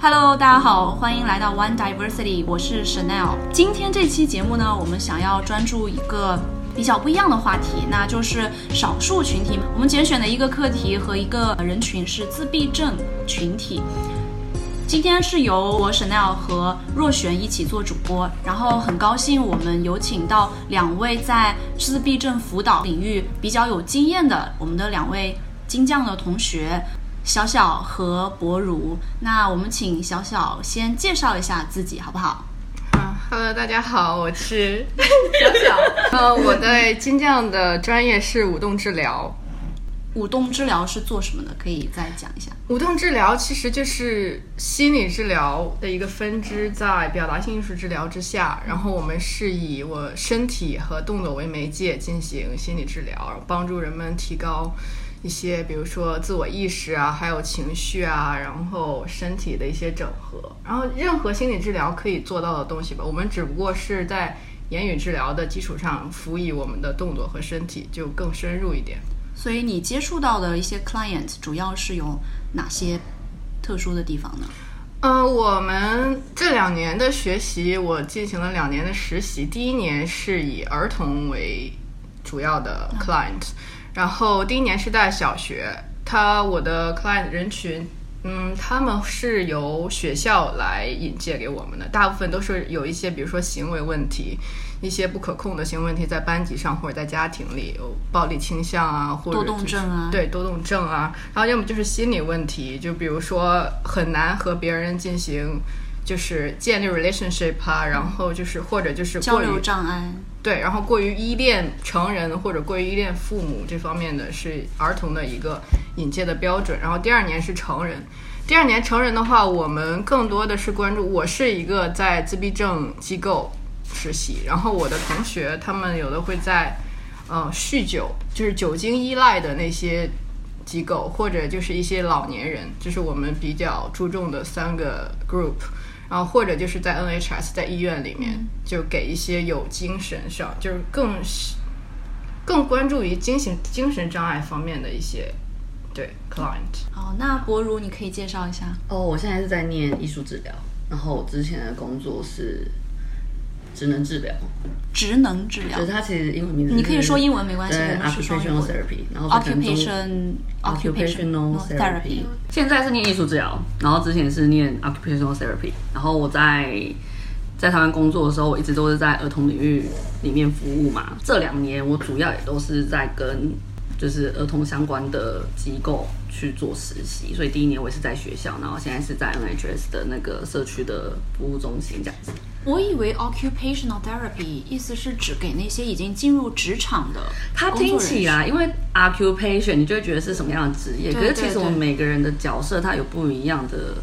Hello，大家好，欢迎来到 One Diversity，我是 Chanel。今天这期节目呢，我们想要专注一个比较不一样的话题，那就是少数群体。我们拣选的一个课题和一个人群是自闭症群体。今天是由我 Chanel 和若璇一起做主播，然后很高兴我们有请到两位在自闭症辅导领域比较有经验的我们的两位金匠的同学。小小和博如，那我们请小小先介绍一下自己，好不好？嗯，Hello，大家好，我是 小小。呃，我在金匠的专业是舞动治疗。舞动治疗是做什么的？可以再讲一下。舞动治疗其实就是心理治疗的一个分支，在表达性艺术治疗之下，然后我们是以我身体和动作为媒介进行心理治疗，帮助人们提高。一些，比如说自我意识啊，还有情绪啊，然后身体的一些整合，然后任何心理治疗可以做到的东西吧，我们只不过是在言语治疗的基础上辅以我们的动作和身体，就更深入一点。所以你接触到的一些 client 主要是有哪些特殊的地方呢？呃，我们这两年的学习，我进行了两年的实习，第一年是以儿童为主要的 client。然后第一年是在小学，他我的 client 人群，嗯，他们是由学校来引荐给我们的，大部分都是有一些，比如说行为问题，一些不可控的行为问题，在班级上或者在家庭里有暴力倾向啊，或者多动症啊，对多动症啊，然后要么就是心理问题，就比如说很难和别人进行就是建立 relationship 啊，然后就是或者就是交流障碍。对，然后过于依恋成人或者过于依恋父母这方面的是儿童的一个引介的标准。然后第二年是成人，第二年成人的话，我们更多的是关注。我是一个在自闭症机构实习，然后我的同学他们有的会在呃酗酒，就是酒精依赖的那些机构，或者就是一些老年人，这是我们比较注重的三个 group。然后或者就是在 NHS 在医院里面，就给一些有精神上就是更更关注于精神精神障碍方面的一些对 client。哦，那博如你可以介绍一下。哦，我现在是在念艺术治疗，然后我之前的工作是。职能治疗，职能治疗，就是它其实英文名字，你可以说英文没关系。Occupational therapy，然后 Occupation Occupational therapy。现在是念艺术治疗，然后之前是念 Occupational therapy。然后我在在台湾工作的时候，我一直都是在儿童领域里面服务嘛。这两年我主要也都是在跟就是儿童相关的机构去做实习，所以第一年我也是在学校，然后现在是在 NHS 的那个社区的服务中心这样子。我以为 occupational therapy 意思是指给那些已经进入职场的。他听起来，因为 occupation 你就会觉得是什么样的职业，可是其实我们每个人的角色，他有不一样的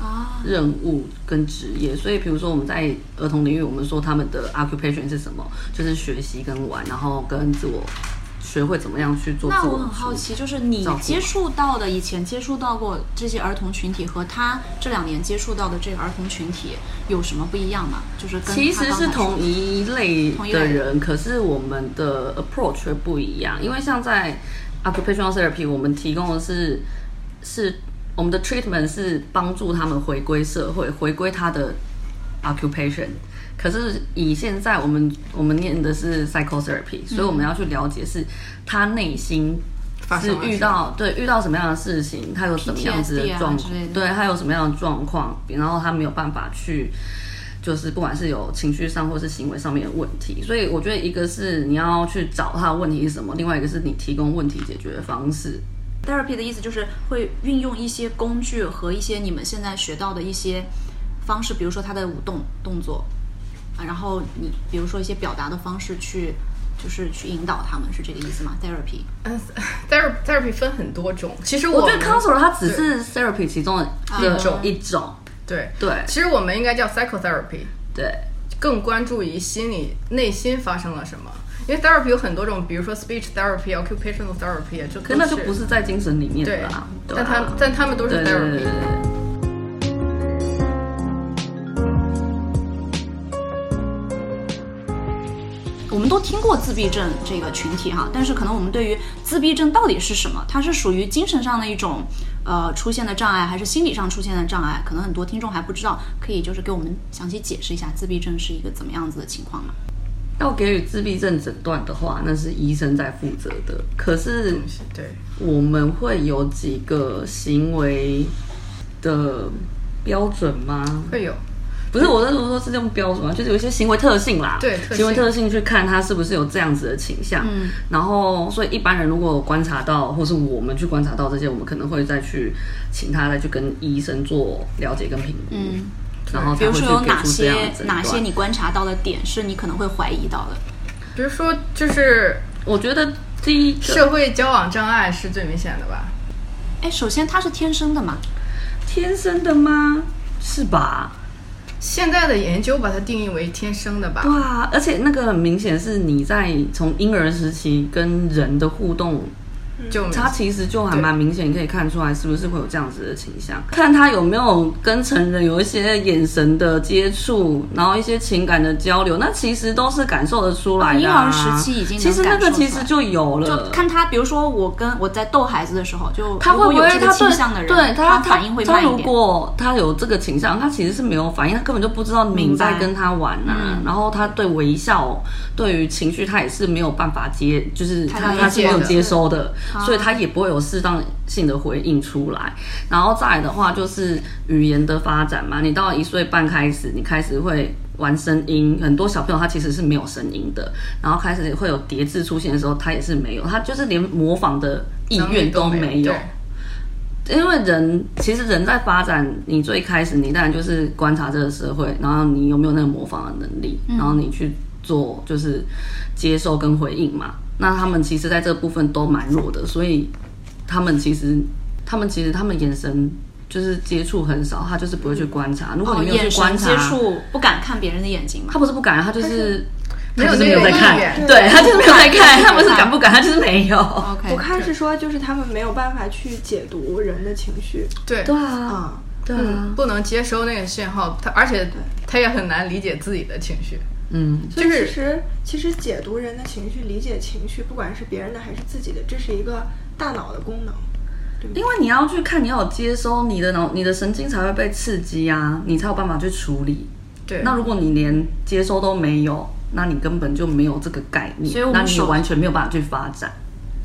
任务跟职业。所以，比如说我们在儿童领域，我们说他们的 occupation 是什么，就是学习跟玩，然后跟自我。学会怎么样去做？那我很好奇，就是你接触到的以前接触到过这些儿童群体，和他这两年接触到的这个儿童群体有什么不一样吗？就是其实是同一类的人，可是我们的 approach 却不一样。因为像在 occupational therapy，我们提供的是是我们的 treatment 是帮助他们回归社会，回归他的 occupation。可是以现在我们我们念的是 psychotherapy，所以我们要去了解是他内心是遇到对遇到什么样的事情，他有什么样子的状况，对他有什么样的状况，然后他没有办法去，就是不管是有情绪上或是行为上面的问题，所以我觉得一个是你要去找他的问题是什么，另外一个是你提供问题解决的方式。therapy 的意思就是会运用一些工具和一些你们现在学到的一些方式，比如说他的舞动动作。啊，然后你比如说一些表达的方式去，就是去引导他们，是这个意思吗？Therapy，嗯，therapy therapy 分很多种，其实我觉得 counselor 它只是 therapy 其中的一种一种，对。对，其实我们应该叫 psychotherapy，对，更关注于心理内心发生了什么，因为 therapy 有很多种，比如说 speech therapy、occupational therapy，就可那就不是在精神里面的啦，但他但他们都是 therapy。我们都听过自闭症这个群体哈，但是可能我们对于自闭症到底是什么，它是属于精神上的一种呃出现的障碍，还是心理上出现的障碍？可能很多听众还不知道，可以就是给我们详细解释一下自闭症是一个怎么样子的情况吗？要给予自闭症诊断的话，那是医生在负责的。可是，对，我们会有几个行为的标准吗？会有。不是我在说说是用标准啊，就是有一些行为特性啦，对，行为特性去看他是不是有这样子的倾向。嗯，然后所以一般人如果观察到，或是我们去观察到这些，我们可能会再去请他再去跟医生做了解跟评估。嗯，然后比如说有哪些哪些你观察到的点是你可能会怀疑到的？比如说，就是我觉得第一社会交往障碍是最明显的吧？哎，首先他是天生的吗？天生的吗？是吧？现在的研究把它定义为天生的吧？对啊，而且那个很明显是你在从婴儿时期跟人的互动。就他其实就还蛮明显，可以看出来是不是会有这样子的倾向。看他有没有跟成人有一些眼神的接触，然后一些情感的交流，那其实都是感受得出来的。婴儿时期已经其实那个其实就有了。就看他，比如说我跟我在逗孩子的时候，就他会不会他倾向的人，对他反应会慢一点。他如果他有这个倾向，他其实是没有反应，他根本就不知道你在跟他玩啊。然后他对微笑，对于情绪，他也是没有办法接，就是他他是没有接收的，所以他也不会。有适当性的回应出来，然后再来的话就是语言的发展嘛。你到一岁半开始，你开始会玩声音，很多小朋友他其实是没有声音的，然后开始会有叠字出现的时候，他也是没有，他就是连模仿的意愿都没有。因为人其实人在发展，你最开始你当然就是观察这个社会，然后你有没有那个模仿的能力，然后你去做就是接受跟回应嘛。那他们其实在这部分都蛮弱的，所以。他们其实，他们其实，他们眼神就是接触很少，他就是不会去观察。如果你没有去观察，接触不敢看别人的眼睛嘛？他不是不敢，他就是没有没有在看，对他就是没有在看。他不是敢不敢，他就是没有。我看是说，就是他们没有办法去解读人的情绪。对对啊，对啊，不能接收那个信号，他而且他也很难理解自己的情绪。嗯，所以其实其实解读人的情绪，理解情绪，不管是别人的还是自己的，这是一个。大脑的功能，因为你要去看，你要有接收，你的脑、你的神经才会被刺激啊，你才有办法去处理。对，那如果你连接收都没有，那你根本就没有这个概念，所以我们你完全没有办法去发展。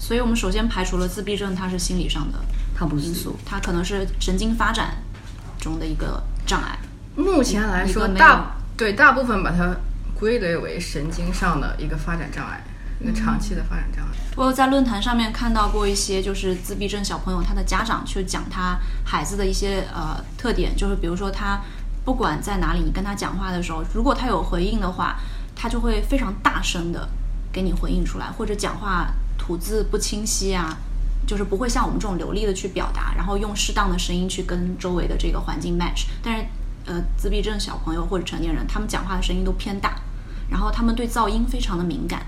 所以我们首先排除了自闭症，它是心理上的，它不是因素，它可能是神经发展中的一个障碍。目前来说，大对大部分把它归类为神经上的一个发展障碍。一个长期的发展障碍。我有在论坛上面看到过一些，就是自闭症小朋友他的家长去讲他孩子的一些呃特点，就是比如说他不管在哪里，你跟他讲话的时候，如果他有回应的话，他就会非常大声的给你回应出来，或者讲话吐字不清晰啊，就是不会像我们这种流利的去表达，然后用适当的声音去跟周围的这个环境 match。但是呃，自闭症小朋友或者成年人，他们讲话的声音都偏大，然后他们对噪音非常的敏感。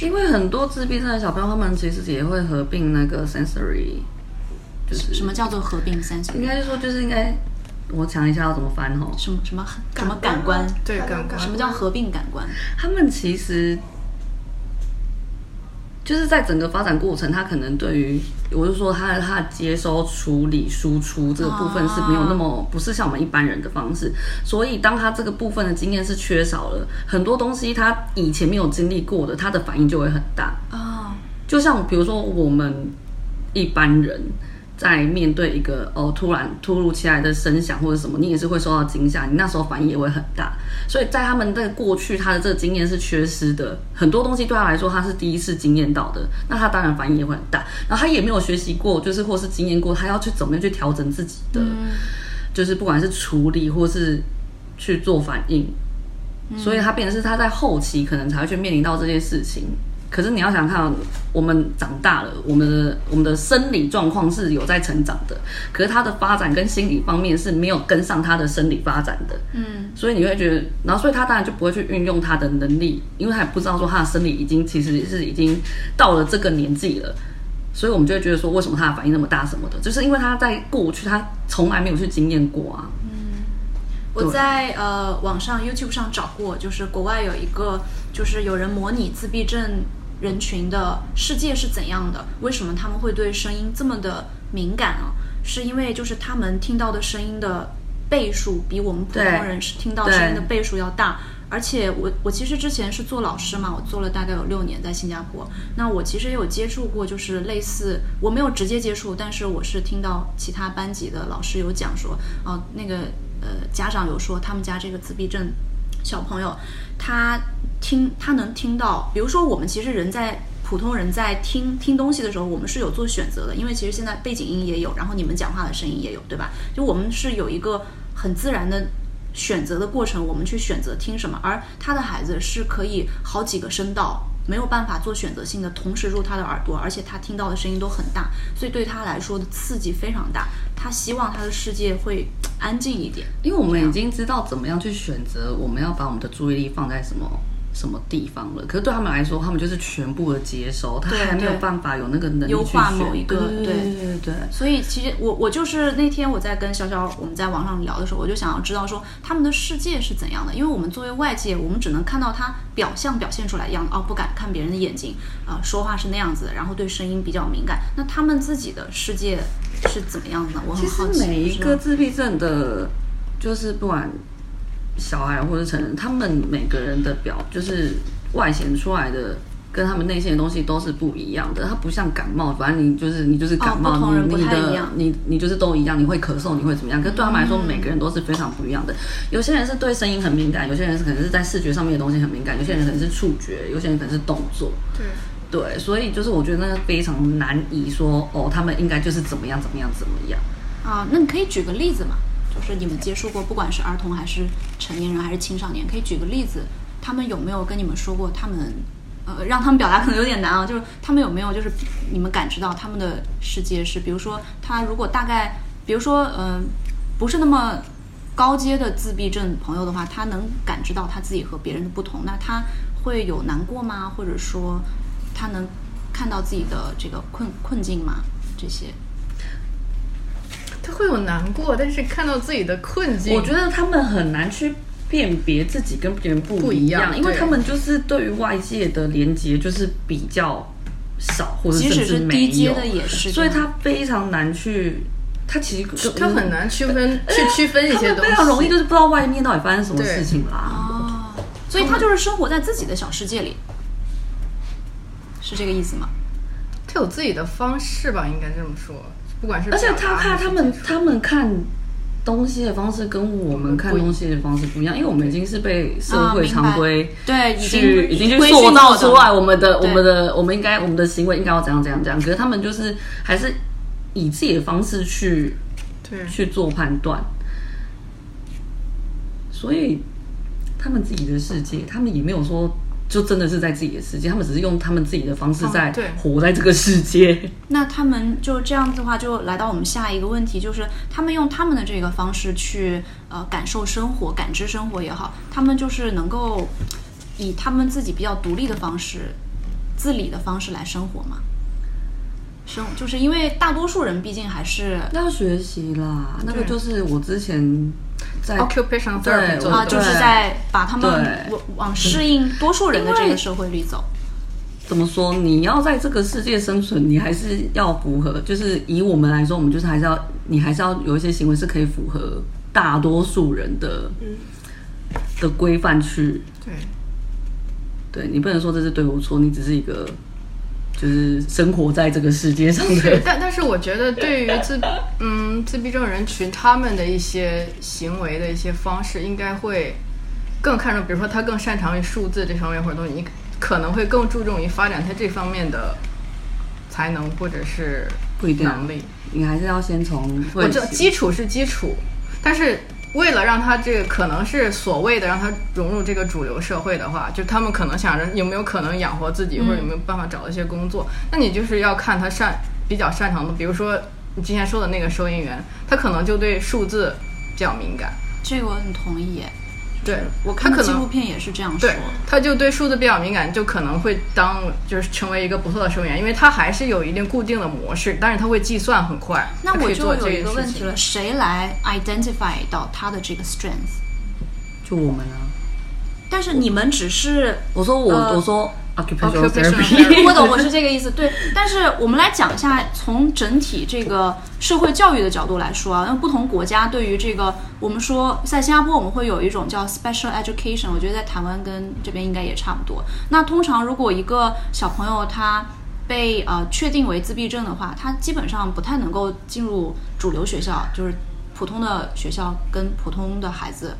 因为很多自闭症的小朋友，他们其实也会合并那个 sensory，就是什么叫做合并 sensory？应该说就是应该，我想一下要怎么翻哦。什么什么什么感官？对感官。什么叫合并感官？他们其实。就是在整个发展过程，他可能对于，我就说他他接收、处理、输出这个部分是没有那么不是像我们一般人的方式，所以当他这个部分的经验是缺少了很多东西，他以前没有经历过的，他的反应就会很大啊。就像比如说我们一般人。在面对一个哦突然突如其来的声响或者什么，你也是会受到惊吓，你那时候反应也会很大。所以在他们在过去，他的这个经验是缺失的，很多东西对他来说他是第一次经验到的，那他当然反应也会很大。然后他也没有学习过，就是或是经验过，他要去怎么样去调整自己的，就是不管是处理或是去做反应，所以他变成是他在后期可能才会去面临到这件事情。可是你要想看，我们长大了，我们的我们的生理状况是有在成长的，可是他的发展跟心理方面是没有跟上他的生理发展的。嗯，所以你会觉得，然后所以他当然就不会去运用他的能力，因为他也不知道说他的生理已经其实是已经到了这个年纪了，所以我们就会觉得说，为什么他的反应那么大什么的，就是因为他在过去他从来没有去经验过啊。我在呃网上 YouTube 上找过，就是国外有一个，就是有人模拟自闭症人群的世界是怎样的，为什么他们会对声音这么的敏感啊？是因为就是他们听到的声音的倍数比我们普通人是听到声音的倍数要大。而且我我其实之前是做老师嘛，我做了大概有六年在新加坡。那我其实也有接触过，就是类似我没有直接接触，但是我是听到其他班级的老师有讲说，哦，那个呃家长有说他们家这个自闭症小朋友，他听他能听到，比如说我们其实人在普通人在听听东西的时候，我们是有做选择的，因为其实现在背景音也有，然后你们讲话的声音也有，对吧？就我们是有一个很自然的。选择的过程，我们去选择听什么，而他的孩子是可以好几个声道没有办法做选择性的同时入他的耳朵，而且他听到的声音都很大，所以对他来说的刺激非常大。他希望他的世界会安静一点，因为我们已经知道怎么样去选择，我们要把我们的注意力放在什么。什么地方了？可是对他们来说，他们就是全部的接收，他还没有办法有那个能力优化某一个。对对对对。所以其实我我就是那天我在跟潇潇我们在网上聊的时候，我就想要知道说他们的世界是怎样的，因为我们作为外界，我们只能看到他表象表现出来一样哦，不敢看别人的眼睛啊，说话是那样子，然后对声音比较敏感。那他们自己的世界是怎么样的？我很好奇。每一个自闭症的，就是不管。小孩或者成人，他们每个人的表就是外显出来的，跟他们内心的东西都是不一样的。它不像感冒，反正你就是你就是感冒，你你的你你就是都一样，你会咳嗽，你会怎么样？可对他们来说，每个人都是非常不一样的。有些人是对声音很敏感，有些人是可能是在视觉上面的东西很敏感，有些人可能是触觉，有些人可能是动作。对对，所以就是我觉得那个非常难以说哦，他们应该就是怎么样怎么样怎么样啊？那你可以举个例子嘛？就是你们接触过，不管是儿童还是成年人还是青少年，可以举个例子，他们有没有跟你们说过，他们呃让他们表达可能有点难啊，就是他们有没有就是你们感知到他们的世界是，比如说他如果大概，比如说嗯不是那么高阶的自闭症朋友的话，他能感知到他自己和别人的不同，那他会有难过吗？或者说他能看到自己的这个困困境吗？这些？他会有难过，但是看到自己的困境，我觉得他们很难去辨别自己跟别人不一样，因为他们就是对于外界的连接就是比较少，或者甚至没有，所以他非常难去，他其实他很难区分去区分一些东西，非常容易就是不知道外面到底发生什么事情啦。哦，所以他就是生活在自己的小世界里，是这个意思吗？他有自己的方式吧，应该这么说。不管是，而且他看他们他们看东西的方式跟我们看东西的方式不一样，因为我们已经是被社会常规对已经已经去塑造出来我们的我们的我们应该我们的行为应该要怎样怎样怎样，可是他们就是还是以自己的方式去对。去做判断，所以他们自己的世界，他们也没有说。就真的是在自己的世界，他们只是用他们自己的方式在活在这个世界。那他们就这样子的话，就来到我们下一个问题，就是他们用他们的这个方式去呃感受生活、感知生活也好，他们就是能够以他们自己比较独立的方式、自理的方式来生活吗？生就是因为大多数人毕竟还是要学习啦，那个就是我之前。在 occupation therapy 啊，就是在把他们往往适应多数人的这个社会里走。怎么说？你要在这个世界生存，你还是要符合。就是以我们来说，我们就是还是要，你还是要有一些行为是可以符合大多数人的的规范去。对，对你不能说这是对我错，你只是一个。就是生活在这个世界上的，但但是我觉得对于自嗯自闭症人群，他们的一些行为的一些方式，应该会更看重，比如说他更擅长于数字这方面或者东西，你可能会更注重于发展他这方面的才能或者是不一定能力，你还是要先从我这基础是基础，但是。为了让他这个可能是所谓的让他融入这个主流社会的话，就他们可能想着有没有可能养活自己，或者有没有办法找到一些工作。那你就是要看他擅比较擅长的，比如说你之前说的那个收银员，他可能就对数字比较敏感。这个我很同意。对，我看纪录片也是这样说。对，他就对数字比较敏感，就可能会当就是成为一个不错的收银员，因为他还是有一定固定的模式，但是他会计算很快。那我就有一个问题了，谁来 identify 到他的这个 strength？就我们啊。但是你们只是我说我、呃我说 occupational therapy，我懂，我是 这个意思。对，但是我们来讲一下，从整体这个社会教育的角度来说啊，那不同国家对于这个，我们说在新加坡我们会有一种叫 special education，我觉得在台湾跟这边应该也差不多。那通常如果一个小朋友他被呃确定为自闭症的话，他基本上不太能够进入主流学校，就是普通的学校跟普通的孩子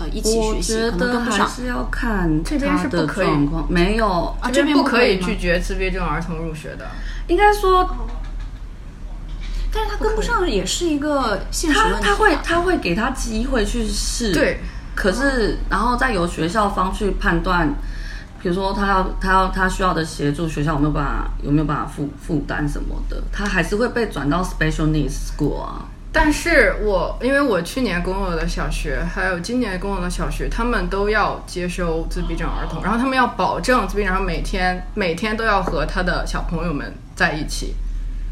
呃一起我学习，觉得可能跟不上。还是要看这边他的是不可以状况，没有，啊，这这边不可以拒绝自闭症儿童入学的。应该说但是他跟不上也是一个现实问题、啊。他他会他会给他机会去试，对，可是然后再由学校方去判断，比如说他要他要他需要的协助，学校有没有办法有没有办法负负担什么的，他还是会被转到 special needs school 啊。但是我因为我去年工作的小学，还有今年工作的小学，他们都要接收自闭症儿童，然后他们要保证自闭症儿童每天每天都要和他的小朋友们在一起，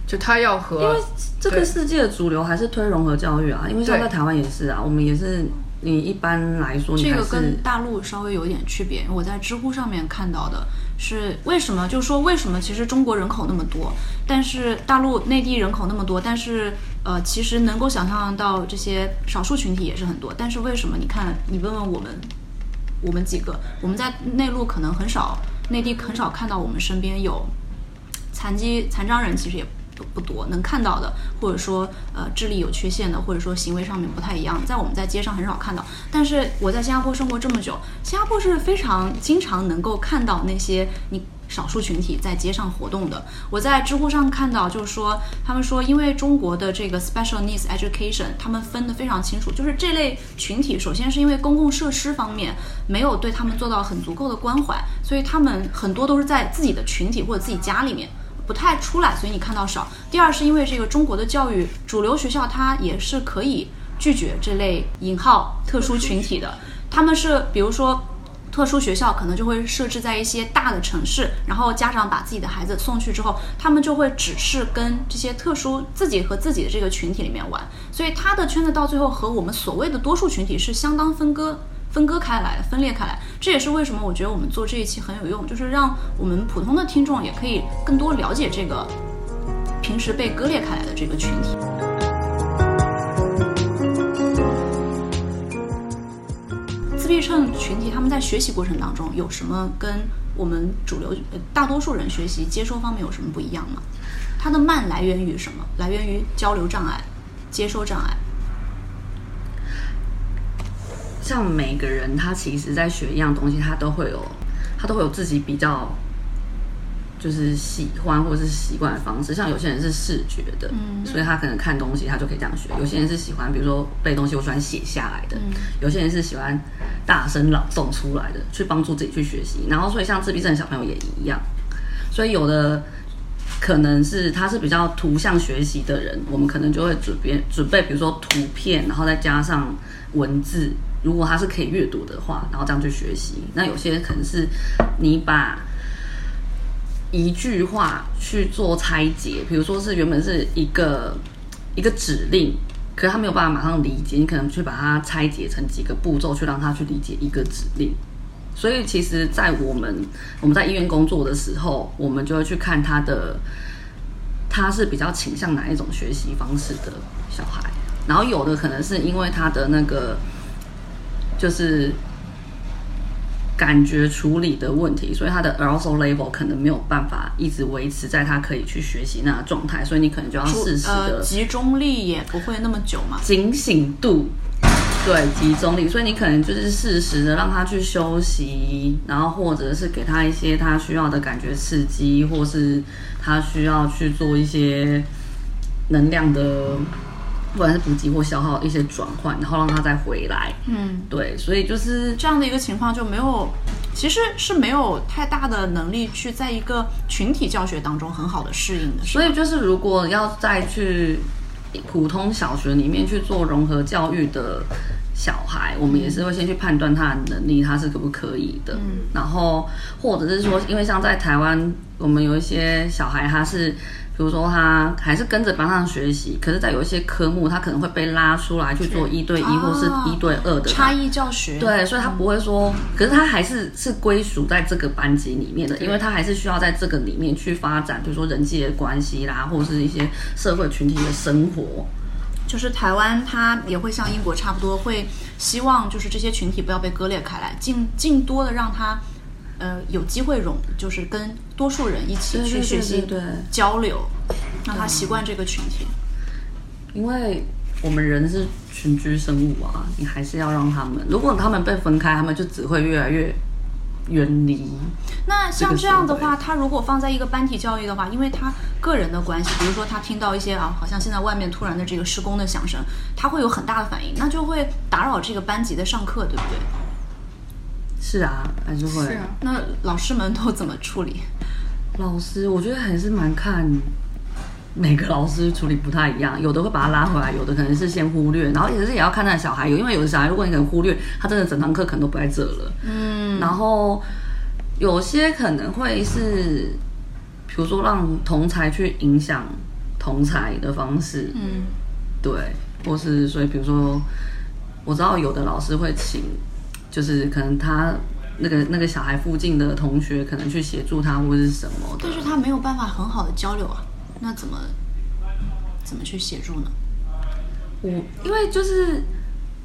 就他要和因为这个世界的主流还是推融合教育啊，因为像在台湾也是啊，我们也是，你一般来说你这个跟大陆稍微有一点区别。我在知乎上面看到的是，为什么？就说为什么？其实中国人口那么多，但是大陆内地人口那么多，但是呃，其实能够想象到这些少数群体也是很多。但是为什么？你看，你问问我们，我们几个，我们在内陆可能很少，内地很少看到我们身边有残疾残障人，其实也不多，能看到的，或者说呃智力有缺陷的，或者说行为上面不太一样，在我们在街上很少看到。但是我在新加坡生活这么久，新加坡是非常经常能够看到那些你。少数群体在街上活动的，我在知乎上看到，就是说，他们说，因为中国的这个 special needs education，他们分得非常清楚，就是这类群体，首先是因为公共设施方面没有对他们做到很足够的关怀，所以他们很多都是在自己的群体或者自己家里面。不太出来，所以你看到少。第二是因为这个中国的教育主流学校，它也是可以拒绝这类引号特殊群体的。他们是比如说特殊学校可能就会设置在一些大的城市，然后家长把自己的孩子送去之后，他们就会只是跟这些特殊自己和自己的这个群体里面玩，所以他的圈子到最后和我们所谓的多数群体是相当分割。分割开来，分裂开来，这也是为什么我觉得我们做这一期很有用，就是让我们普通的听众也可以更多了解这个平时被割裂开来的这个群体。自闭症群体他们在学习过程当中有什么跟我们主流大多数人学习接收方面有什么不一样吗？它的慢来源于什么？来源于交流障碍、接收障碍。像每个人他其实在学一样东西，他都会有他都会有自己比较就是喜欢或者是习惯的方式。像有些人是视觉的，嗯所以他可能看东西他就可以这样学；有些人是喜欢，比如说背东西，我喜欢写下来的；嗯有些人是喜欢大声朗诵出来的，去帮助自己去学习。然后，所以像自闭症小朋友也一样，所以有的。可能是他是比较图像学习的人，我们可能就会准备准备，比如说图片，然后再加上文字。如果他是可以阅读的话，然后这样去学习。那有些可能是你把一句话去做拆解，比如说是原本是一个一个指令，可是他没有办法马上理解，你可能去把它拆解成几个步骤，去让他去理解一个指令。所以其实，在我们我们在医院工作的时候，我们就会去看他的他是比较倾向哪一种学习方式的小孩，然后有的可能是因为他的那个就是感觉处理的问题，所以他的 arousal level 可能没有办法一直维持在他可以去学习那个状态，所以你可能就要适时呃的集中力也不会那么久嘛。警醒度，对集中力，所以你可能就是适时的让他去休息，然后或者是给他一些他需要的感觉刺激，或是他需要去做一些能量的，不管是补给或消耗一些转换，然后让他再回来。嗯，对，所以就是这样的一个情况就没有，其实是没有太大的能力去在一个群体教学当中很好的适应的。所以就是，如果要再去普通小学里面去做融合教育的小孩，我们也是会先去判断他的能力，他是可不可以的。嗯，然后或者是说，因为像在台湾，我们有一些小孩，他是。比如说，他还是跟着班上学习，可是，在有一些科目，他可能会被拉出来去做一对一或是一对二的差异教学。对，所以他不会说，可是他还是是归属在这个班级里面的，因为他还是需要在这个里面去发展，比如说人际的关系啦，或者是一些社会群体的生活。就是台湾，他也会像英国差不多，会希望就是这些群体不要被割裂开来，尽尽多的让他。呃，有机会融，就是跟多数人一起去学习、交流，让他习惯这个群体。因为我们人是群居生物啊，你还是要让他们。如果他们被分开，他们就只会越来越远离。那像这样的话，他如果放在一个班体教育的话，因为他个人的关系，比如说他听到一些啊，好像现在外面突然的这个施工的响声，他会有很大的反应，那就会打扰这个班级的上课，对不对？是啊，还是会。是啊，那老师们都怎么处理？老师，我觉得还是蛮看每个老师处理不太一样，有的会把他拉回来，有的可能是先忽略，然后也是也要看他的小孩，有因为有的小孩，如果你可能忽略，他真的整堂课可能都不在这了。嗯。然后有些可能会是，比如说让同才去影响同才的方式。嗯。对，或是所以比如说，我知道有的老师会请。就是可能他那个那个小孩附近的同学可能去协助他或者是什么，但是他没有办法很好的交流啊，那怎么怎么去协助呢？我因为就是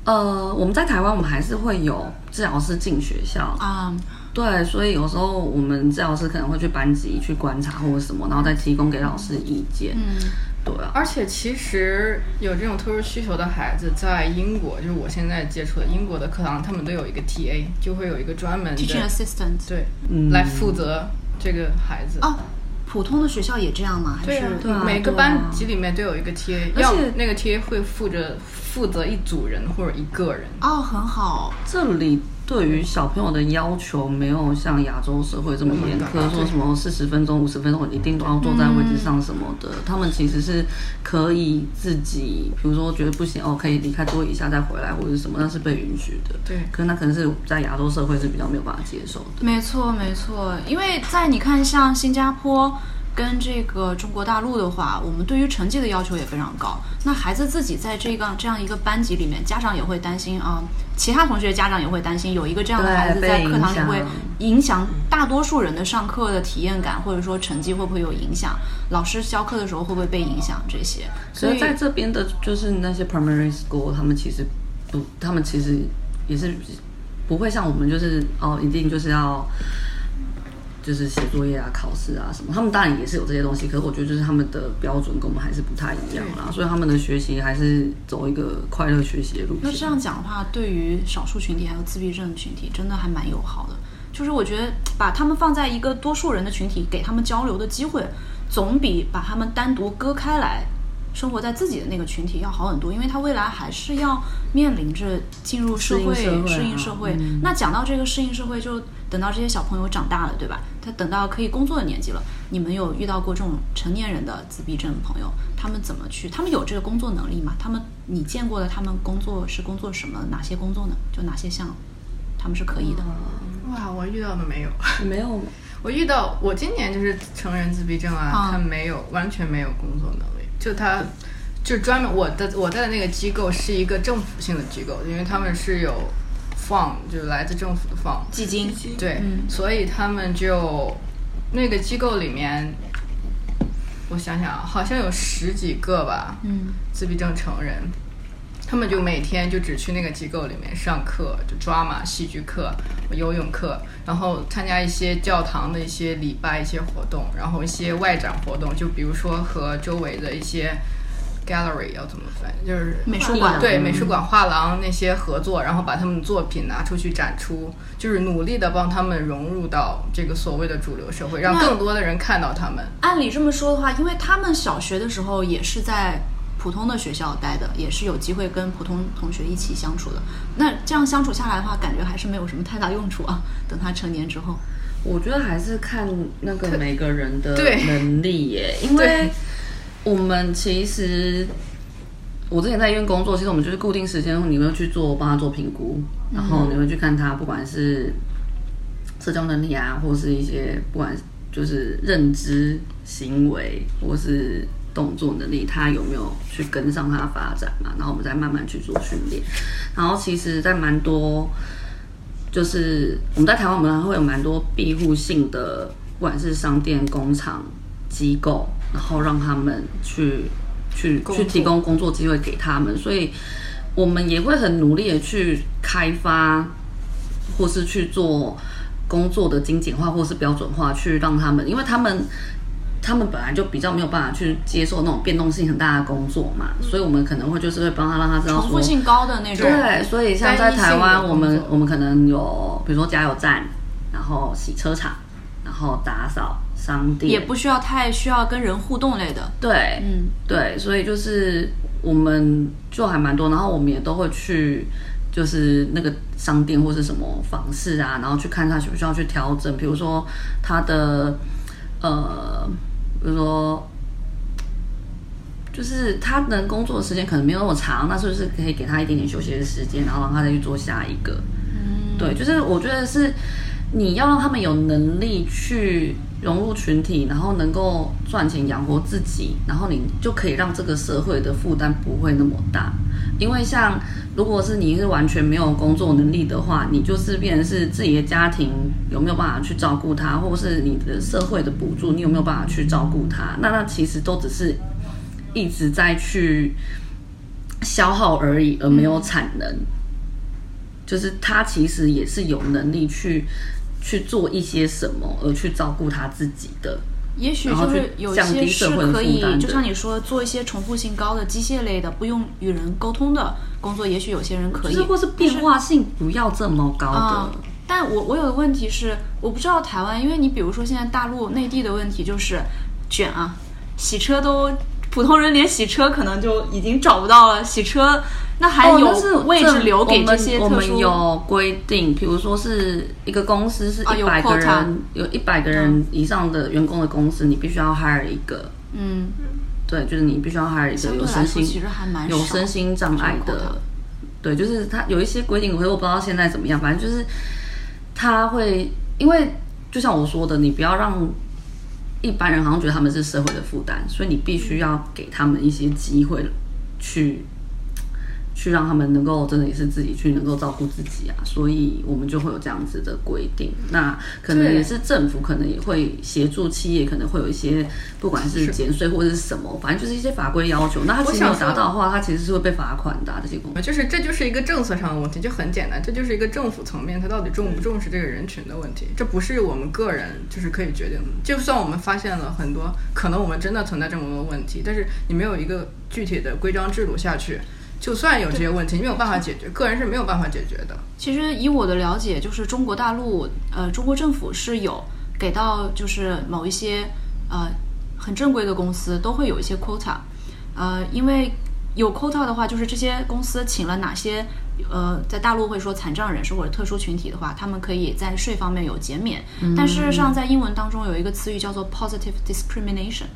呃我们在台湾我们还是会有治疗师进学校啊，对，所以有时候我们治疗师可能会去班级去观察或者什么，然后再提供给老师意见。嗯。对，而且其实有这种特殊需求的孩子，在英国，就是我现在接触的英国的课堂，他们都有一个 TA，就会有一个专门的 teaching assistant，对，来负责这个孩子。哦，普通的学校也这样吗？对啊，每个班级里面都有一个 TA，要那个 TA 会负责负责一组人或者一个人。哦，很好，这里。对于小朋友的要求没有像亚洲社会这么严苛，说什么四十分钟、五十分钟一定都要坐在位置上什么的。他们其实是可以自己，比如说觉得不行哦，可以离开座椅一下再回来或者什么，那是被允许的。对，可那可能是在亚洲社会是比较没有办法接受的。没错，没错，因为在你看像新加坡。跟这个中国大陆的话，我们对于成绩的要求也非常高。那孩子自己在这个这样一个班级里面，家长也会担心啊，其他同学家长也会担心，有一个这样的孩子在课堂里会影响大多数人的上课的体验感，或者说成绩会不会有影响？老师教课的时候会不会被影响？这些，所以在这边的就是那些 primary school，他们其实不，他们其实也是不会像我们，就是哦，一定就是要。就是写作业啊、考试啊什么，他们当然也是有这些东西，可是我觉得就是他们的标准跟我们还是不太一样啦，所以他们的学习还是走一个快乐学习的路线。那这样讲的话，对于少数群体还有自闭症群体，真的还蛮友好的。就是我觉得把他们放在一个多数人的群体，给他们交流的机会，总比把他们单独割开来。生活在自己的那个群体要好很多，因为他未来还是要面临着进入社会、适应社会。那讲到这个适应社会，就等到这些小朋友长大了，对吧？他等到可以工作的年纪了，你们有遇到过这种成年人的自闭症朋友？他们怎么去？他们有这个工作能力吗？他们你见过的他们工作是工作什么？哪些工作呢？就哪些项他们是可以的？哇，我遇到的没有，没有。我遇到我今年就是成人自闭症啊，他没有，完全没有工作能力。就他，就专门我的我在的那个机构是一个政府性的机构，因为他们是有放，就是来自政府的放基金，对，所以他们就那个机构里面，我想想啊，好像有十几个吧，嗯，自闭症成人，他们就每天就只去那个机构里面上课，就抓马戏剧课、游泳课。然后参加一些教堂的一些礼拜、一些活动，然后一些外展活动，就比如说和周围的一些 gallery 要怎么翻，就是美术馆对美术馆画廊那些合作，然后把他们的作品拿出去展出，就是努力的帮他们融入到这个所谓的主流社会，让更多的人看到他们。按理这么说的话，因为他们小学的时候也是在。普通的学校待的也是有机会跟普通同学一起相处的，那这样相处下来的话，感觉还是没有什么太大用处啊。等他成年之后，我觉得还是看那个每个人的能力耶，因为我们其实我之前在医院工作，其实我们就是固定时间，你会去做帮他做评估，然后你会去看他不管是社交能力啊，或是一些不管就是认知、行为或是动作能力，他有没有去跟上他的发展嘛？然后我们再慢慢去做训练。然后其实，在蛮多就是我们在台湾，我们会有蛮多庇护性的，不管是商店、工厂、机构，然后让他们去。去去提供工作机会给他们，所以我们也会很努力的去开发，或是去做工作的精简化或是标准化，去让他们，因为他们他们本来就比较没有办法去接受那种变动性很大的工作嘛，所以我们可能会就是会帮他让他知道重复性高的那种。对，所以像在台湾，我们我们可能有比如说加油站，然后洗车场，然后打扫。商店也不需要太需要跟人互动类的，对，嗯，对，所以就是我们就还蛮多，然后我们也都会去，就是那个商店或是什么房市啊，然后去看他需不需要去调整，比如说他的呃，比如说就是他能工作的时间可能没有那么长，那是不是可以给他一点点休息的时间，然后让他再去做下一个？嗯，对，就是我觉得是你要让他们有能力去。融入群体，然后能够赚钱养活自己，然后你就可以让这个社会的负担不会那么大。因为像如果是你是完全没有工作能力的话，你就是变成是自己的家庭有没有办法去照顾他，或者是你的社会的补助你有没有办法去照顾他？那那其实都只是一直在去消耗而已，而没有产能。就是他其实也是有能力去。去做一些什么，而去照顾他自己的，也许就是有些是可以，就像你说，做一些重复性高的机械类的，不用与人沟通的工作，也许有些人可以，或是变化性不要这么高的。但我我有个问题是，我不知道台湾，因为你比如说现在大陆内地的问题就是卷啊，洗车都普通人连洗车可能就已经找不到了，洗车。那还有位置留给这些特殊？我们有规定，比如说是一个公司是一百个人，有一百个人以上的员工的公司，你必须要 hire 一个。嗯，对，就是你必须要 hire 一个有身心有身心障碍的。对，就是他有一些规定，我我不知道现在怎么样，反正就是他会，因为就像我说的，你不要让一般人好像觉得他们是社会的负担，所以你必须要给他们一些机会去。去让他们能够真的也是自己去能够照顾自己啊，所以我们就会有这样子的规定。那可能也是政府可能也会协助企业，可能会有一些不管是减税或者是什么，反正就是一些法规要求。那他其实没有达到的话，他其实是会被罚款的。这些公司就是这就是一个政策上的问题，就很简单，这就是一个政府层面他到底重不重视这个人群的问题。这不是我们个人就是可以决定的。就算我们发现了很多可能我们真的存在这么多问题，但是你没有一个具体的规章制度下去。就算有这些问题，没有办法解决，个人是没有办法解决的。其实以我的了解，就是中国大陆，呃，中国政府是有给到，就是某一些呃很正规的公司都会有一些 quota，呃，因为有 quota 的话，就是这些公司请了哪些，呃，在大陆会说残障人士或者特殊群体的话，他们可以在税方面有减免。但事实上，在英文当中有一个词语叫做 positive discrimination，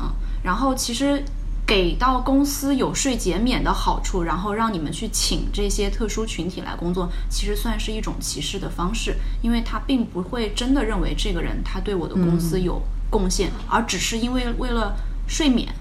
嗯，然后其实。给到公司有税减免的好处，然后让你们去请这些特殊群体来工作，其实算是一种歧视的方式，因为他并不会真的认为这个人他对我的公司有贡献，而只是因为为了税免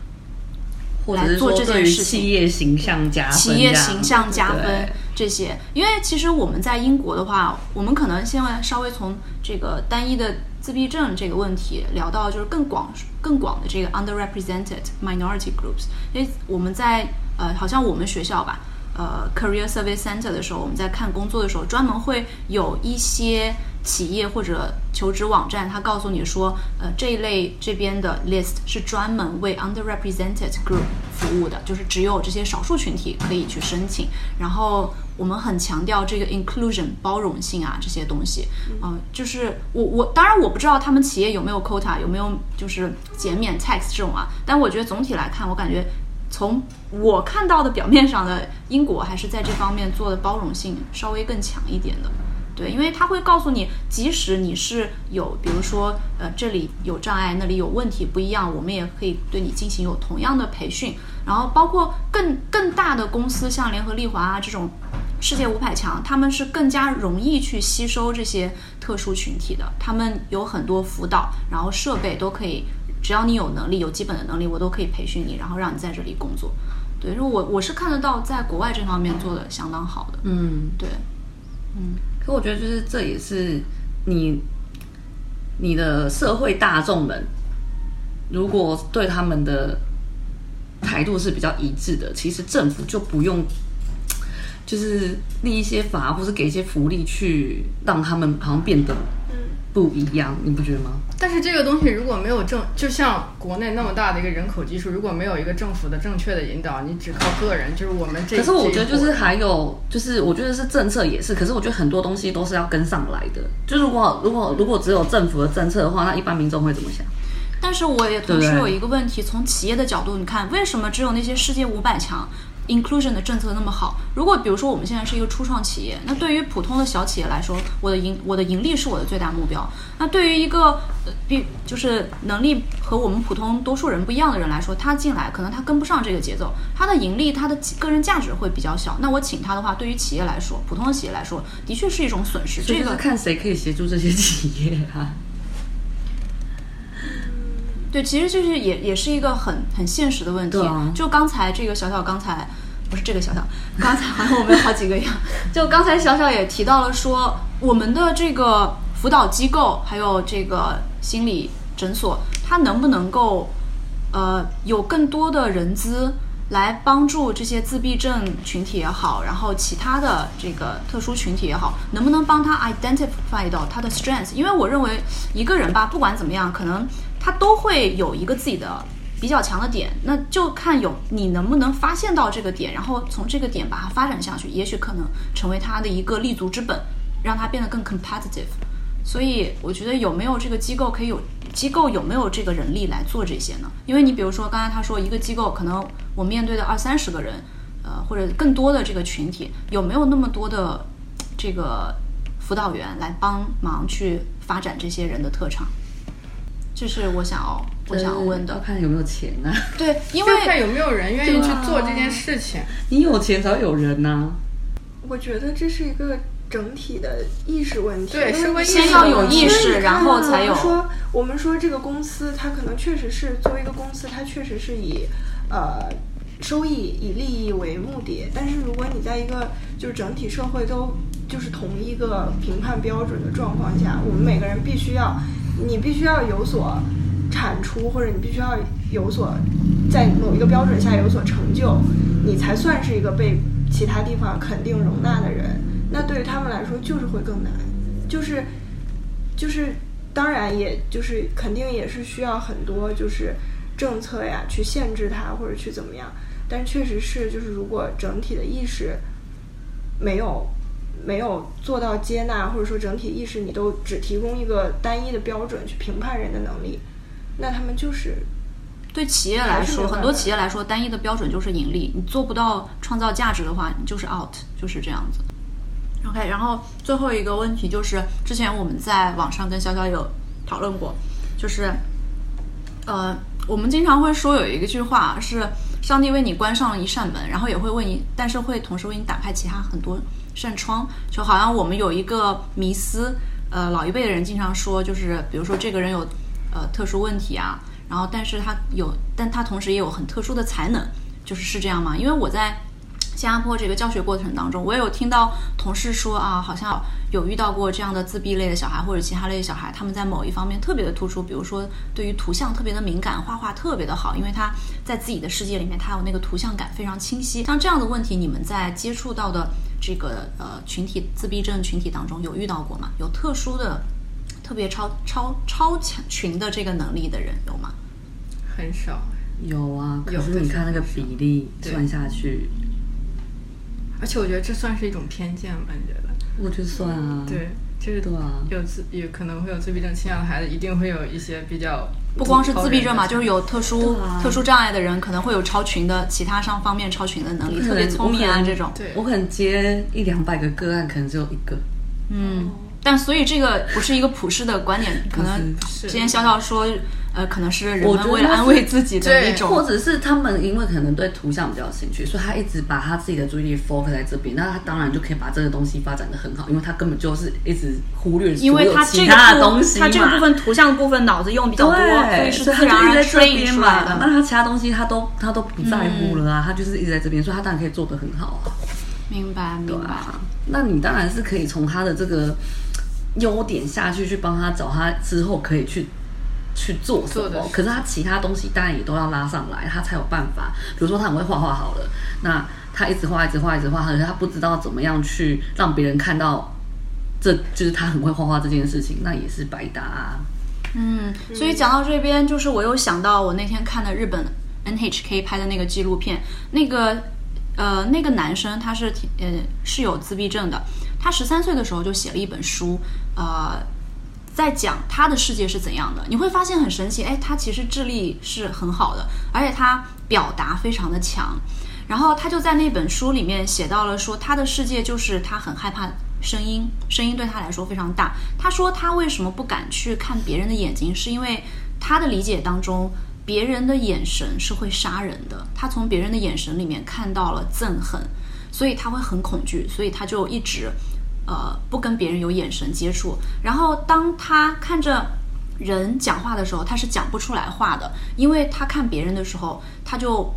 来做这件事情。企业形象加分，企业形象加分这些，因为其实我们在英国的话，我们可能现在稍微从这个单一的。自闭症这个问题聊到就是更广、更广的这个 underrepresented minority groups。因为我们在呃，好像我们学校吧，呃，career service center 的时候，我们在看工作的时候，专门会有一些企业或者求职网站，他告诉你说，呃，这一类这边的 list 是专门为 underrepresented group 服务的，就是只有这些少数群体可以去申请，然后。我们很强调这个 inclusion 包容性啊，这些东西，嗯，就是我我当然我不知道他们企业有没有 quota，有没有就是减免 tax 这种啊，但我觉得总体来看，我感觉从我看到的表面上的英国还是在这方面做的包容性稍微更强一点的。对，因为他会告诉你，即使你是有，比如说，呃，这里有障碍，那里有问题不一样，我们也可以对你进行有同样的培训。然后包括更更大的公司，像联合利华啊这种世界五百强，他们是更加容易去吸收这些特殊群体的。他们有很多辅导，然后设备都可以，只要你有能力，有基本的能力，我都可以培训你，然后让你在这里工作。对，我我是看得到，在国外这方面做的相当好的。嗯，对，嗯。可我觉得，就是这也是你你的社会大众们，如果对他们的态度是比较一致的，其实政府就不用就是立一些法，或是给一些福利去让他们好像变得不一样，你不觉得吗？但是这个东西如果没有政，就像国内那么大的一个人口基数，如果没有一个政府的正确的引导，你只靠个人，就是我们这。可是我觉得就是还有就是，我觉得是政策也是，可是我觉得很多东西都是要跟上来的。就如果如果如果只有政府的政策的话，那一般民众会怎么想？但是我也同时有一个问题，从企业的角度，你看为什么只有那些世界五百强？inclusion 的政策那么好，如果比如说我们现在是一个初创企业，那对于普通的小企业来说，我的盈我的盈利是我的最大目标。那对于一个比就是能力和我们普通多数人不一样的人来说，他进来可能他跟不上这个节奏，他的盈利他的个人价值会比较小。那我请他的话，对于企业来说，普通的企业来说，的确是一种损失。这个看谁可以协助这些企业啊。对，其实就是也也是一个很很现实的问题。就刚才这个小小刚才不是这个小小，刚才好像我们有好几个一样。就刚才小小也提到了说，我们的这个辅导机构还有这个心理诊所，它能不能够呃有更多的人资来帮助这些自闭症群体也好，然后其他的这个特殊群体也好，能不能帮他 identify 到他的 strength？因为我认为一个人吧，不管怎么样，可能。他都会有一个自己的比较强的点，那就看有你能不能发现到这个点，然后从这个点把它发展下去，也许可能成为他的一个立足之本，让他变得更 competitive。所以我觉得有没有这个机构可以有机构有没有这个人力来做这些呢？因为你比如说刚才他说一个机构可能我面对的二三十个人，呃或者更多的这个群体，有没有那么多的这个辅导员来帮忙去发展这些人的特长？这是我想要我想要问的，看有没有钱呢？对，因为看有没有人愿意去做这件事情。你有钱才有人呢。我觉得这是一个整体的意识问题。对，是先要有意识，然后才有。说我们说这个公司，它可能确实是作为一个公司，它确实是以呃收益、以利益为目的。但是如果你在一个就是整体社会都就是同一个评判标准的状况下，我们每个人必须要。你必须要有所产出，或者你必须要有所在某一个标准下有所成就，你才算是一个被其他地方肯定容纳的人。那对于他们来说，就是会更难，就是就是，当然，也就是肯定也是需要很多就是政策呀去限制它，或者去怎么样。但确实是，就是如果整体的意识没有。没有做到接纳，或者说整体意识，你都只提供一个单一的标准去评判人的能力，那他们就是对企业来说，很多企业来说，单一的标准就是盈利。你做不到创造价值的话，你就是 out，就是这样子。OK，然后最后一个问题就是，之前我们在网上跟潇潇有讨论过，就是呃，我们经常会说有一句话是，上帝为你关上了一扇门，然后也会为你，但是会同时为你打开其他很多。扇窗就好像我们有一个迷思，呃，老一辈的人经常说，就是比如说这个人有呃特殊问题啊，然后但是他有，但他同时也有很特殊的才能，就是是这样吗？因为我在。新加坡这个教学过程当中，我也有听到同事说啊，好像有遇到过这样的自闭类的小孩或者其他类的小孩，他们在某一方面特别的突出，比如说对于图像特别的敏感，画画特别的好，因为他在自己的世界里面，他有那个图像感非常清晰。像这样的问题，你们在接触到的这个呃群体自闭症群体当中有遇到过吗？有特殊的、特别超超超强群的这个能力的人有吗？很少，有啊。可是你看那个比例算下去。而且我觉得这算是一种偏见吧？你觉得？我觉得算啊。对，就是有自有可能会有自闭症倾向的孩子，一定会有一些比较不光是自闭症嘛，就是有特殊特殊障碍的人，可能会有超群的其他上方面超群的能力，特别聪明啊这种。对，我可能接一两百个个案，可能只有一个嗯，但所以这个不是一个普世的观点，可能之前潇潇说。呃，可能是人们为了安慰自己的一种，或者是他们因为可能对图像比较有兴趣，所以他一直把他自己的注意力 focus 在这边，那他当然就可以把这个东西发展的很好，因为他根本就是一直忽略因为他其他的东西他这个部分图像的部分脑子用比较多，所以是自然而然 train 出来的。那他其他东西他都他都不在乎了啊，他就是一直在这边，所以他当然可以做的很好啊。明白，明白。那你当然是可以从他的这个优点下去，去帮他找他之后可以去。去做什么？可是他其他东西当然也都要拉上来，他才有办法。比如说他很会画画，好了，那他一直画，一直画，一直画，可是他不知道怎么样去让别人看到，这就是他很会画画这件事情，那也是白搭。嗯，所以讲到这边，就是我又想到我那天看的日本 NHK 拍的那个纪录片，那个呃那个男生他是呃是有自闭症的，他十三岁的时候就写了一本书，呃。在讲他的世界是怎样的，你会发现很神奇，哎，他其实智力是很好的，而且他表达非常的强。然后他就在那本书里面写到了说，他的世界就是他很害怕声音，声音对他来说非常大。他说他为什么不敢去看别人的眼睛，是因为他的理解当中，别人的眼神是会杀人的。他从别人的眼神里面看到了憎恨，所以他会很恐惧，所以他就一直。呃，不跟别人有眼神接触，然后当他看着人讲话的时候，他是讲不出来话的，因为他看别人的时候，他就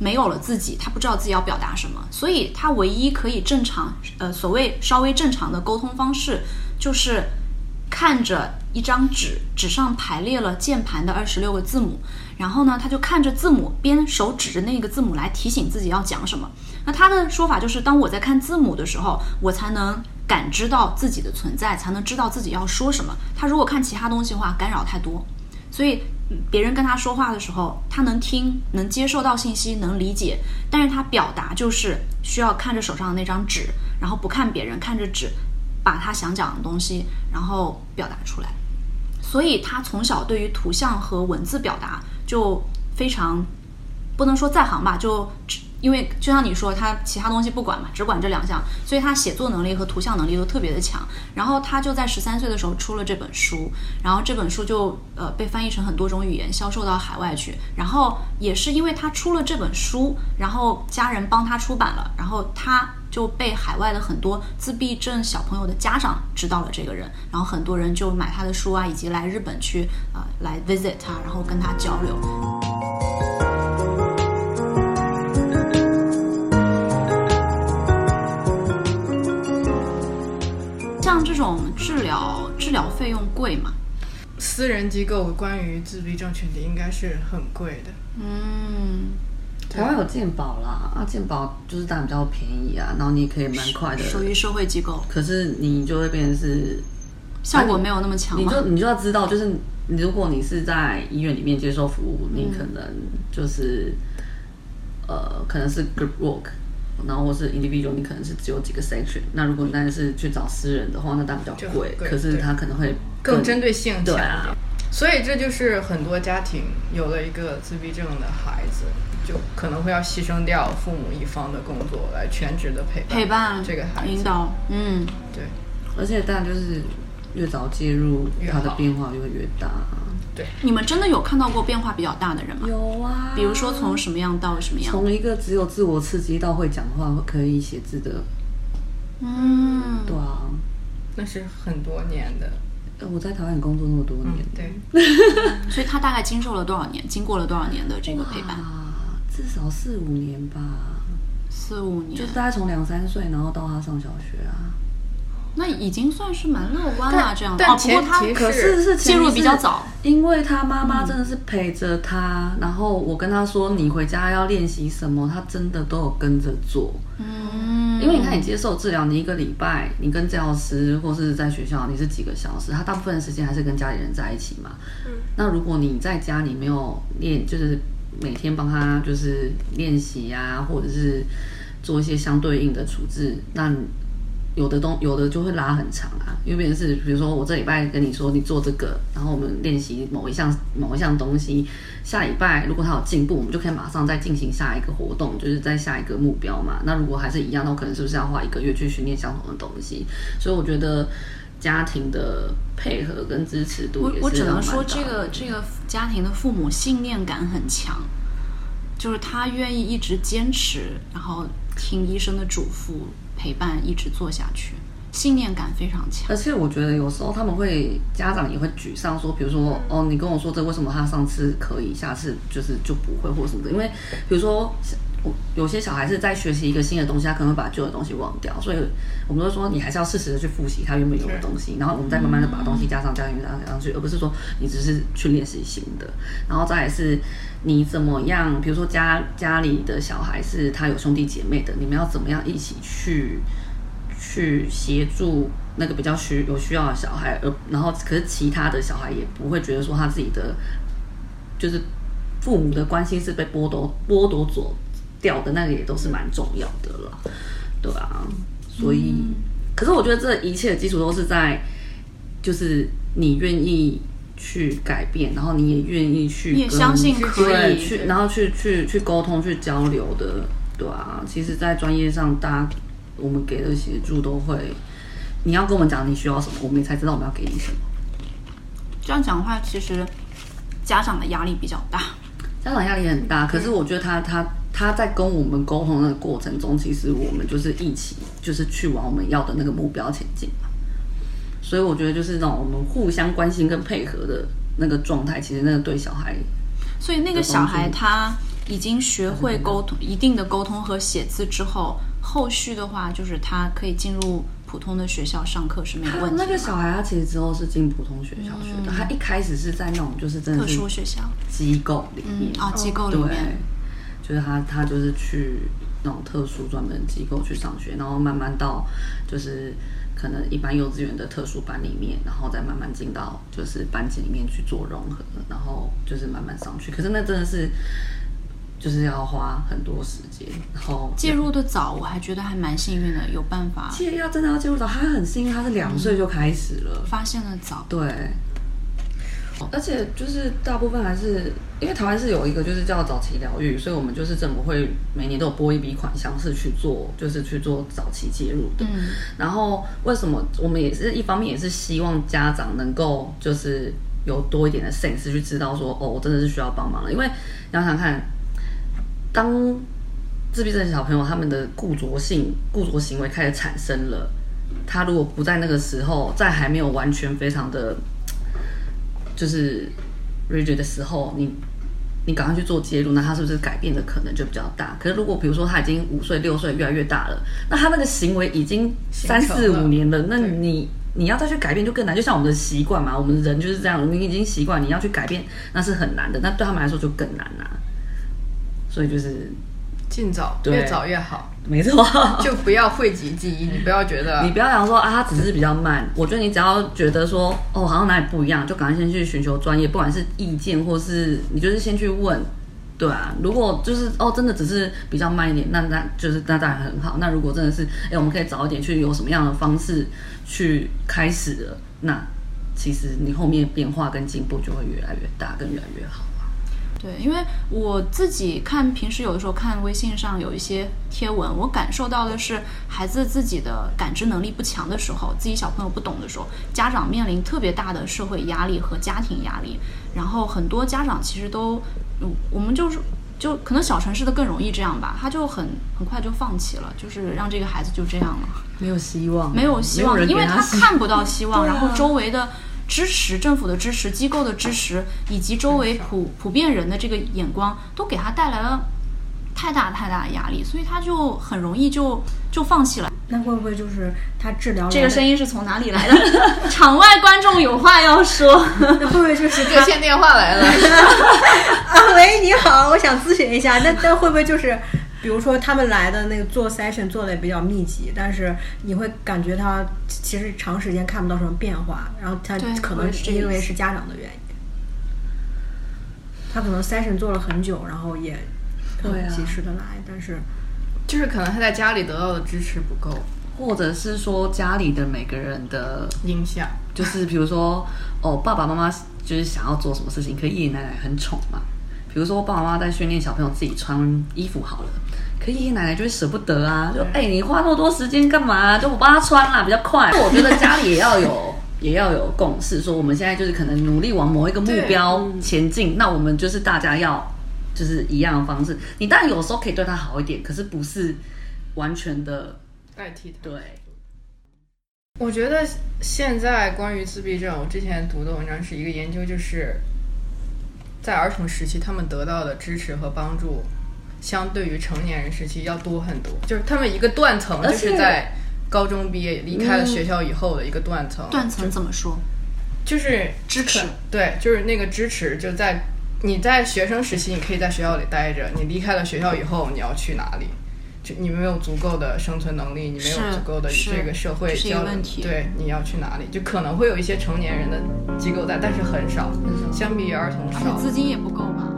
没有了自己，他不知道自己要表达什么，所以他唯一可以正常，呃，所谓稍微正常的沟通方式，就是看着一张纸，纸上排列了键盘的二十六个字母，然后呢，他就看着字母，边手指着那个字母来提醒自己要讲什么。那他的说法就是，当我在看字母的时候，我才能。感知到自己的存在，才能知道自己要说什么。他如果看其他东西的话，干扰太多，所以别人跟他说话的时候，他能听，能接受到信息，能理解，但是他表达就是需要看着手上的那张纸，然后不看别人，看着纸，把他想讲的东西，然后表达出来。所以他从小对于图像和文字表达就非常，不能说在行吧，就。因为就像你说，他其他东西不管嘛，只管这两项，所以他写作能力和图像能力都特别的强。然后他就在十三岁的时候出了这本书，然后这本书就呃被翻译成很多种语言，销售到海外去。然后也是因为他出了这本书，然后家人帮他出版了，然后他就被海外的很多自闭症小朋友的家长知道了这个人，然后很多人就买他的书啊，以及来日本去啊来 visit 他，然后跟他交流。这种治疗治疗费用贵吗？私人机构关于自闭症群体应该是很贵的。嗯，台湾有健保啦，啊，健保就是当然比较便宜啊，然后你也可以蛮快的。属于社会机构，可是你就会变成是效果没有那么强。你就你就要知道，就是如果你是在医院里面接受服务，你可能就是呃，可能是 group work。然后或是 individual，你可能是只有几个 section。那如果但是去找私人的话，那当然比较贵。可是他可能会更针对性强一点。所以这就是很多家庭有了一个自闭症的孩子，就可能会要牺牲掉父母一方的工作，来全职的陪伴陪伴这个孩子。引导，嗯，对。而且当然就是越早介入，他的变化就会越大。对，你们真的有看到过变化比较大的人吗？有啊，比如说从什么样到什么样？从一个只有自我刺激到会讲话、可以写字的，嗯，对啊，那是很多年的。我在台湾工作那么多年，对，所以他大概经受了多少年？经过了多少年的这个陪伴？至少四五年吧，四五年，就是大概从两三岁，然后到他上小学啊。那已经算是蛮乐观了，这样。但不过他可是是介入比较早，因为他妈妈真的是陪着他，然后我跟他说你回家要练习什么，他真的都有跟着做。嗯，因为你看你接受治疗，你一个礼拜你跟教师或是在学校你是几个小时，他大部分的时间还是跟家里人在一起嘛。嗯，那如果你在家里没有练，就是每天帮他就是练习呀，或者是做一些相对应的处置，那。有的东有的就会拉很长啊，因为别人是比如说我这礼拜跟你说你做这个，然后我们练习某一项某一项东西，下礼拜如果他有进步，我们就可以马上再进行下一个活动，就是在下一个目标嘛。那如果还是一样，那我可能是不是要花一个月去训练相同的东西？所以我觉得家庭的配合跟支持度也是我我只能说，这个这个家庭的父母信念感很强，就是他愿意一直坚持，然后听医生的嘱咐，陪伴一直做下去，信念感非常强。而且我觉得有时候他们会家长也会沮丧，说，比如说哦，你跟我说这为什么他上次可以，下次就是就不会或什么的？因为比如说有些小孩是在学习一个新的东西，他可能会把旧的东西忘掉，所以我们都说你还是要适时的去复习他原本有的东西，然后我们再慢慢的把东西加上加进去加上去，而不是说你只是去练习新的。然后再来是你怎么样，比如说家家里的小孩是他有兄弟姐妹的，你们要怎么样一起去去协助那个比较需有需要的小孩，而然后可是其他的小孩也不会觉得说他自己的就是父母的关心是被剥夺剥夺走掉的，那个也都是蛮重要的了，对啊，所以、可是我觉得这一切的基础都是在就是你愿意。去改变，然后你也愿意去也相信可以去，然后去去去沟通、去交流的，对啊。其实，在专业上，大家我们给的协助都会，你要跟我们讲你需要什么，我们才知道我们要给你什么。这样讲的话，其实家长的压力比较大。家长压力很大，可是我觉得他他他在跟我们沟通的过程中，其实我们就是一起就是去往我们要的那个目标前进嘛。所以我觉得就是那种我们互相关心跟配合的那个状态，其实那个对小孩所以那个小孩他已经学会沟通，一定的沟通和写字之后，后续的话就是他可以进入普通的学校上课是没有问题的。那个小孩他其实之后是进普通学校学的，他一开始是在那种就是真的特殊学校，机构里面。嗯啊，机构里对。面，，就是他他就是去那种特殊专门机构去上学，然后慢慢到就是可能一般幼稚园的特殊班里面，然后再慢慢进到就是班级里面去做融合，然后就是慢慢上去。可是那真的是就是要花很多时间，然后介入的早，我还觉得还蛮幸运的，有办法其实要真的要介入早，他很幸运，他是两岁就开始了。发现的早。对，而且就是大部分还是因为台湾是有一个就是叫早期疗愈，所以我们就是政府会每年都有拨一笔款项是去做，就是去做早期介入的。嗯，然后为什么我们也是一方面也是希望家长能够就是有多一点的 sense 去知道说哦，我真的是需要帮忙了，因为你要想想看，当自闭症小朋友他们的固着性、固着行为开始产生了，他如果不在那个时候，在还没有完全非常的就是 rigid 的时候，你你赶快去做介入，那他是不是改变的可能就比较大？可是如果比如说他已经五岁、六岁越来越大了，那他那个行为已经三四五年了，那你你要再去改变就更难。就像我们的习惯嘛，我们人就是这样，你已经习惯，你要去改变那是很难的，那对他们来说就更难啦、所以就是尽早，越早越好，没错，就不要讳疾忌医，你不要觉得 你不要想说啊，他只是比较慢。我觉得你只要觉得说，哦，好像哪里不一样，就赶快先去寻求专业，不管是意见或是你就是先去问，对啊。如果就是哦，真的只是比较慢一点，那那就是那当然很好。那如果真的是，哎，我们可以早一点去有什么样的方式去开始了，那其实你后面变化跟进步就会越来越大，跟越来越好。对，因为我自己看平时有的时候看微信上有一些贴文，我感受到的是孩子自己的感知能力不强的时候，自己小朋友不懂的时候，家长面临特别大的社会压力和家庭压力，然后很多家长其实都，嗯，我们就是。就可能小城市的更容易这样吧，他就很很快就放弃了，就是让这个孩子就这样了。没有希望，没有希望，因为他看不到希望，啊然后周围的支持、政府的支持、机构的支持，以及周围普普遍人的这个眼光，都给他带来了太大太大的压力，所以他就很容易就就放弃了。那会不会就是他治疗这个声音？音是从哪里来的？场外观众有话要说。那会不会就是 热线电话来了，啊？喂，你好，我想咨询一下，那那会不会就是，比如说他们来的那个做 session 做的也比较密集，但是你会感觉他其实长时间看不到什么变化，然后他可能是因为是家长的原因，他可能 session 做了很久，然后也对啊。很及时的来，但是就是可能他在家里得到的支持不够，或者是说家里的每个人的影响，就是比如说哦，爸爸妈妈就是想要做什么事情，可爷爷奶奶很宠嘛。比如说爸爸妈妈在训练小朋友自己穿衣服好了，可爷爷奶奶就会舍不得啊，就哎你花那么多时间干嘛？就我帮他穿啦，比较快。我觉得家里也要有 也要有共识，说我们现在就是可能努力往某一个目标前进，那我们就是大家要就是一样的方式。你当然有时候可以对他好一点，可是不是完全的。代替他。对，我觉得现在关于自闭症，我之前读的文章是一个研究，就是在儿童时期，他们得到的支持和帮助，相对于成年人时期要多很多。就是他们一个断层，就是在高中毕业离开了学校以后的一个断层。断层怎么说？就是支持。对，就是那个支持，就在你在学生时期，你可以在学校里待着；你离开了学校以后，你要去哪里？就你没有足够的生存能力，你没有足够的这个社会交流，对，你要去哪里？就可能会有一些成年人的机构在，但是很少，相比于儿童少，资金也不够吧。